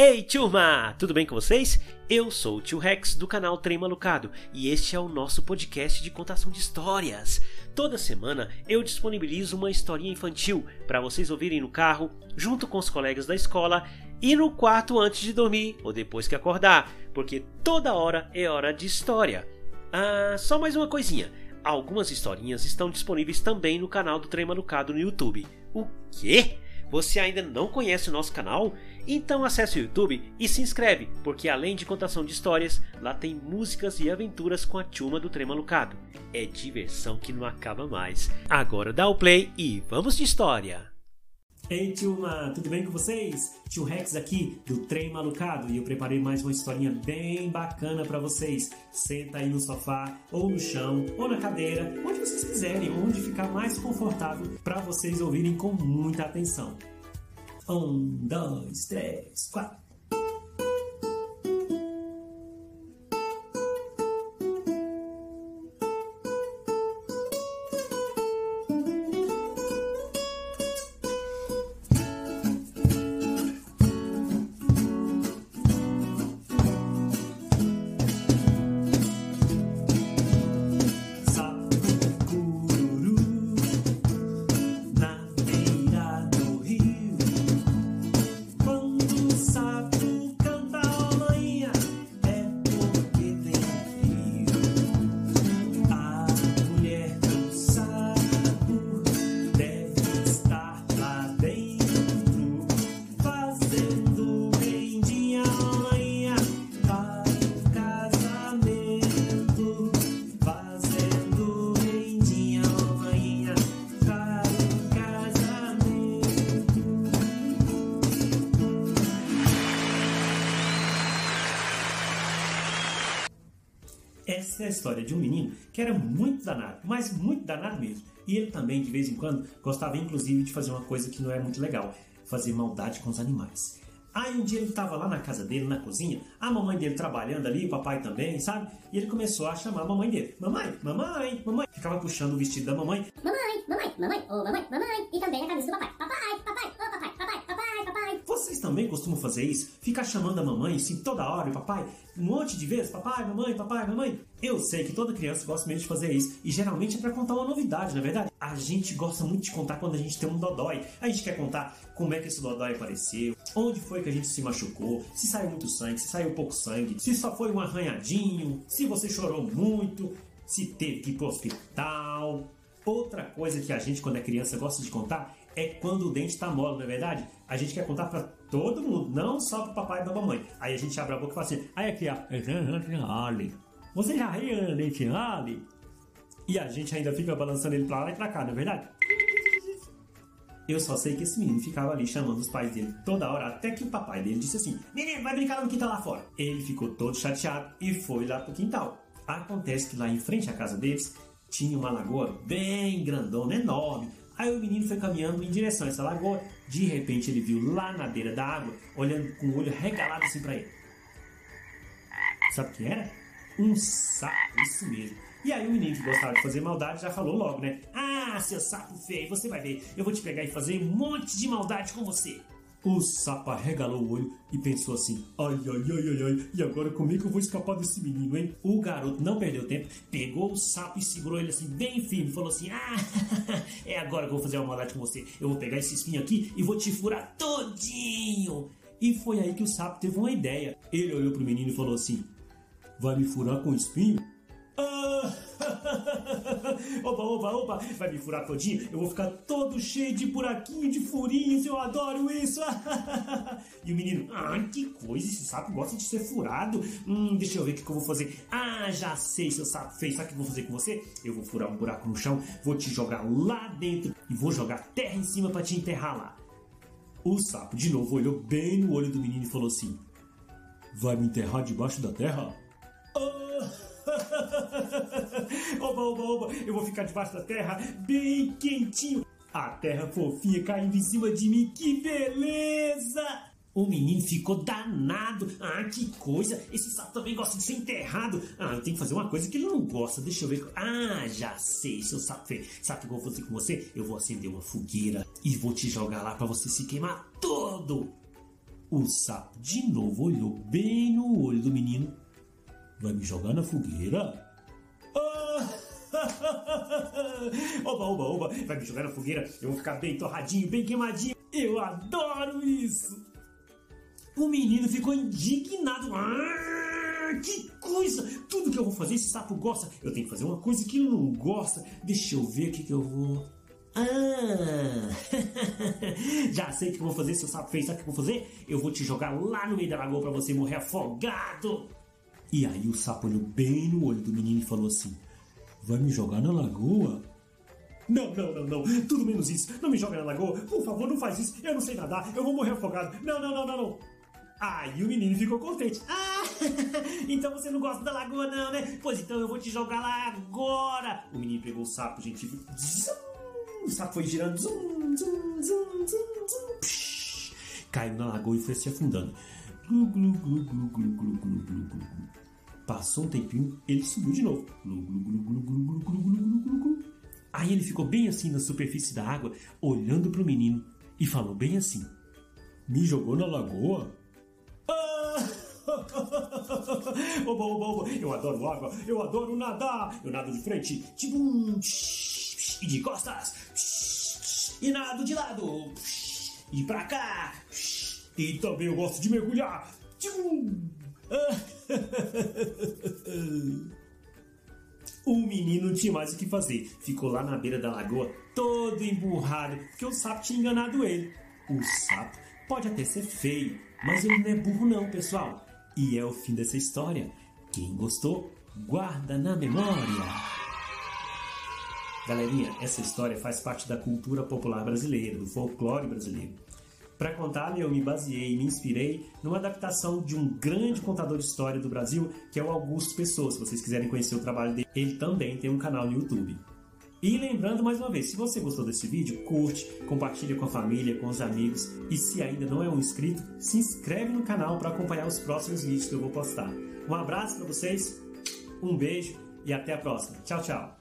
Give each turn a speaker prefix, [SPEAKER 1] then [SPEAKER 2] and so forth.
[SPEAKER 1] Ei, turma! Tudo bem com vocês? Eu sou o tio Rex do canal Trem Malucado e este é o nosso podcast de contação de histórias. Toda semana eu disponibilizo uma historinha infantil para vocês ouvirem no carro, junto com os colegas da escola e no quarto antes de dormir ou depois que acordar, porque toda hora é hora de história. Ah, só mais uma coisinha. Algumas historinhas estão disponíveis também no canal do Trem Malucado no YouTube. O quê? Você ainda não conhece o nosso canal? Então acesse o YouTube e se inscreve, porque além de contação de histórias, lá tem músicas e aventuras com a turma do Trem Malucado. É diversão que não acaba mais. Agora dá o play e vamos de história!
[SPEAKER 2] Ei, turma, tudo bem com vocês? Tio Rex aqui do Trem Malucado e eu preparei mais uma historinha bem bacana para vocês. Senta aí no sofá, ou no chão, ou na cadeira, onde vocês quiserem, onde ficar mais confortável para vocês ouvirem com muita atenção. Um, dois, três, quatro. A história de um menino que era muito danado, mas muito danado mesmo. E ele também, de vez em quando, gostava inclusive de fazer uma coisa que não é muito legal: fazer maldade com os animais. Aí um dia ele estava lá na casa dele, na cozinha, a mamãe dele trabalhando ali, o papai também, sabe? E ele começou a chamar a mamãe dele: Mamãe, mamãe, mamãe. Ficava puxando o vestido da mamãe.
[SPEAKER 3] Mamãe, mamãe, mamãe, ô oh, mamãe, mamãe. E também a camisa do papai, papai, papai.
[SPEAKER 2] Vocês também costumam fazer isso? Ficar chamando a mamãe assim toda hora, o papai? Um monte de vezes? Papai, mamãe, papai, mamãe? Eu sei que toda criança gosta mesmo de fazer isso. E geralmente é pra contar uma novidade, na é verdade? A gente gosta muito de contar quando a gente tem um dodói. A gente quer contar como é que esse dodói apareceu, onde foi que a gente se machucou, se saiu muito sangue, se saiu pouco sangue, se só foi um arranhadinho, se você chorou muito, se teve que ir pro hospital. Outra coisa que a gente, quando é criança, gosta de contar é quando o dente tá mole, não é verdade? A gente quer contar para todo mundo, não só pro papai e pra mamãe. Aí a gente abre a boca e fala assim: aí aqui, ó, você já riu dente mole? E a gente ainda fica balançando ele pra lá e pra cá, não é verdade? Eu só sei que esse menino ficava ali chamando os pais dele toda hora, até que o papai dele disse assim: Menino, vai brincar no quintal lá fora. Ele ficou todo chateado e foi lá pro quintal. Acontece que lá em frente à casa deles tinha uma lagoa bem grandona, enorme, Aí o menino foi caminhando em direção a essa lagoa. De repente ele viu lá na beira da água, olhando com o olho regalado assim para ele. Sabe o que era? Um sapo, isso mesmo. E aí o menino que gostava de fazer maldade já falou logo, né? Ah, seu sapo feio, você vai ver. Eu vou te pegar e fazer um monte de maldade com você. O sapo arregalou o olho e pensou assim: ai, ai, ai, ai, ai, e agora como é que eu vou escapar desse menino, hein? O garoto não perdeu tempo, pegou o sapo e segurou ele assim, bem firme, falou assim: ah, é agora que eu vou fazer uma maldade com você. Eu vou pegar esse espinho aqui e vou te furar todinho. E foi aí que o sapo teve uma ideia. Ele olhou pro menino e falou assim: vai me furar com espinho? Ah! opa, opa, opa, vai me furar todinho? Eu vou ficar todo cheio de buraquinho, de furinhos, eu adoro isso. e o menino, ah, que coisa, esse sapo gosta de ser furado. Hum, deixa eu ver o que, que eu vou fazer. Ah, já sei, seu sapo feio, sabe o que eu vou fazer com você? Eu vou furar um buraco no chão, vou te jogar lá dentro e vou jogar terra em cima para te enterrar lá. O sapo de novo olhou bem no olho do menino e falou assim: Vai me enterrar debaixo da terra? Oba, oba, oba, eu vou ficar debaixo da terra bem quentinho. A terra fofinha caindo em cima de mim, que beleza! O menino ficou danado. Ah, que coisa! Esse sapo também gosta de ser enterrado. Ah, eu tenho que fazer uma coisa que ele não gosta. Deixa eu ver. Ah, já sei, seu sapo feio. Sabe o que eu vou fazer com você? Eu vou acender uma fogueira e vou te jogar lá para você se queimar todo. O sapo de novo olhou bem no olho do menino. Vai me jogar na fogueira? Oba, oba, oba, vai me jogar na fogueira, eu vou ficar bem torradinho, bem queimadinho. Eu adoro isso! O menino ficou indignado. Ah, que coisa! Tudo que eu vou fazer, esse sapo gosta. Eu tenho que fazer uma coisa que ele não gosta. Deixa eu ver o que, que eu vou. Ah! Já sei o que eu vou fazer, seu sapo fez. Sabe o que eu vou fazer? Eu vou te jogar lá no meio da lagoa para você morrer afogado. E aí o sapo olhou bem no olho do menino e falou assim: Vai me jogar na lagoa? Não, não, não, não. Tudo menos isso. Não me joga na lagoa. Por favor, não faz isso. Eu não sei nadar. Eu vou morrer afogado. Não, não, não, não, não. Aí o menino ficou contente. Ah, então você não gosta da lagoa, não, né? Pois então eu vou te jogar lá agora. O menino pegou o sapo, gente. Zum, o sapo foi girando. Zum, zum, zum, zum, zum, psh, caiu na lagoa e foi se afundando. Glu, glu, glu, glu, glu, glu, glu, glu, glu. Passou um tempinho, ele subiu de novo. Aí ele ficou bem assim na superfície da água, olhando para o menino e falou bem assim: Me jogou na lagoa? Ah! oba, oba, oba. Eu adoro água, eu adoro nadar. Eu nado de frente, tibum, tipo e de costas, e nado de lado, e pra cá. E também eu gosto de mergulhar. Tibum. O menino não tinha mais o que fazer. Ficou lá na beira da lagoa, todo emburrado, porque o sapo tinha enganado ele. O sapo pode até ser feio, mas ele não é burro não, pessoal. E é o fim dessa história. Quem gostou, guarda na memória. Galerinha, essa história faz parte da cultura popular brasileira, do folclore brasileiro. Para contar, eu me baseei e me inspirei numa adaptação de um grande contador de história do Brasil, que é o Augusto Pessoa. Se vocês quiserem conhecer o trabalho dele, ele também tem um canal no YouTube. E lembrando mais uma vez, se você gostou desse vídeo, curte, compartilha com a família, com os amigos e se ainda não é um inscrito, se inscreve no canal para acompanhar os próximos vídeos que eu vou postar. Um abraço para vocês, um beijo e até a próxima. Tchau, tchau.